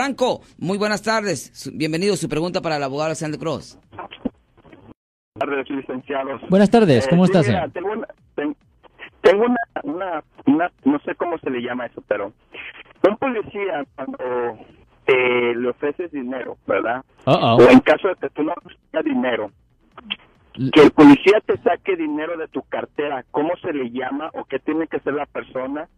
Franco, muy buenas tardes. Bienvenido. Su pregunta para el abogado Alexander Cross. Buenas tardes, licenciados. Buenas tardes, ¿cómo Eh, estás, mira? Tengo, una, ten- tengo una, una, una- no sé cómo se le llama eso, pero un policía cuando eh, le ofreces dinero, ¿verdad? O en caso de que tú no ofrezcas dinero, que el policía te saque dinero de tu cartera, ¿cómo se le llama o qué tiene que ser la persona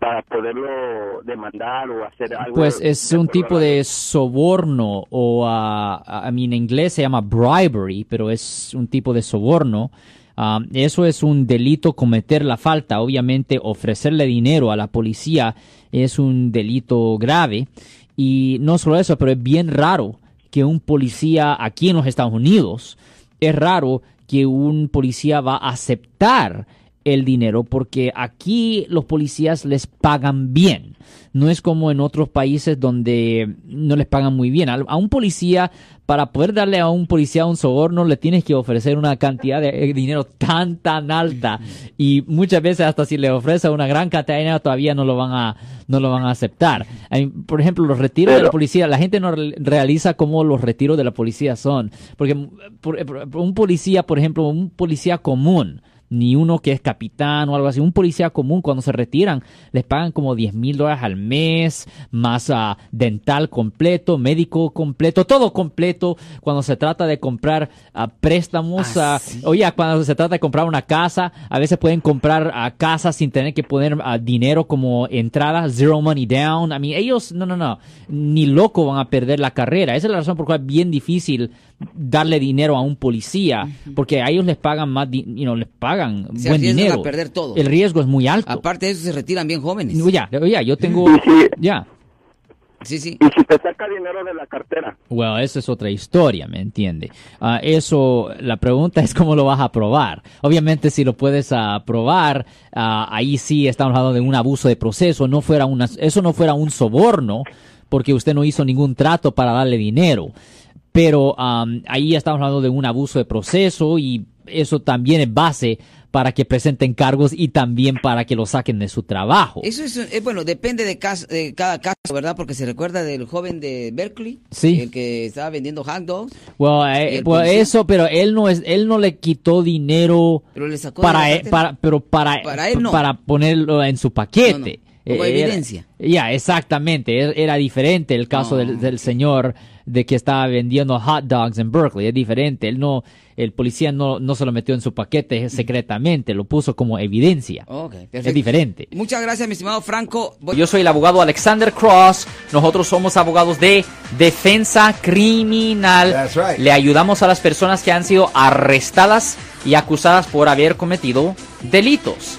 para poderlo demandar o hacer algo? Pues es un tipo de soborno o a mí en inglés se llama bribery, pero es un tipo de soborno. Ah, eso es un delito cometer la falta. Obviamente ofrecerle dinero a la policía es un delito grave. Y no solo eso, pero es bien raro que un policía aquí en los Estados Unidos, es raro que un policía va a aceptar el dinero porque aquí los policías les pagan bien. No es como en otros países donde no les pagan muy bien. A un policía, para poder darle a un policía un soborno, le tienes que ofrecer una cantidad de eh, dinero tan, tan alta. Y muchas veces hasta si le ofrece una gran cantidad de dinero todavía no lo van a, no lo van a aceptar. Por ejemplo, los retiros de la policía, la gente no re- realiza cómo los retiros de la policía son. Porque por- por- por un policía, por ejemplo, un policía común, ni uno que es capitán o algo así. Un policía común cuando se retiran les pagan como 10 mil dólares al mes, más ah, dental completo, médico completo, todo completo. Cuando se trata de comprar ah, préstamos, Ah, sí. oye, cuando se trata de comprar una casa, a veces pueden comprar casas sin tener que poner dinero como entrada, zero money down. A mí, ellos, no, no, no, ni loco van a perder la carrera. Esa es la razón por la cual es bien difícil darle dinero a un policía, porque a ellos les pagan más, you know, les pagan Se buen dinero. a perder todo. El riesgo es muy alto. Aparte de eso, se retiran bien jóvenes. Ya, ya, yo tengo, Y si, ya. Sí, sí. y si te saca dinero de la cartera, Bueno, eso es otra historia, ¿me entiende? Ah, eso, la pregunta es cómo lo vas a probar. Obviamente, si lo puedes ah, probar, ah, ahí sí estamos hablando de un abuso de proceso. No fuera una, eso no fuera un soborno, porque usted no hizo ningún trato para darle dinero. Pero am, ahí estamos hablando de un abuso de proceso y eso también es base para que presenten cargos y también para que lo saquen de su trabajo. Eso es, eh, bueno, depende de, caso, de cada caso, ¿verdad? Porque se recuerda del joven de Berkeley, Sí. el que estaba vendiendo hot dogs, Well, ¿Y eh, well, eso, pero él no es, él no le quitó dinero pero le sacó de para él, cartera. para, pero para, Para él no. para ponerlo en su paquete. No, no, como Eh, era- evidencia. Ya, exactamente. Era, era diferente el caso No. del, del señor de que estaba vendiendo hot dogs en Berkeley. Es diferente. Él no, el policía no, no se lo metió en su paquete secretamente, lo puso como evidencia. Ok, Es diferente. Muchas gracias, mi estimado Franco. Voy- Yo soy el abogado Alexander Cross. Nosotros somos abogados de defensa criminal. That's right. Le ayudamos a las personas que han sido arrestadas y acusadas por haber cometido delitos.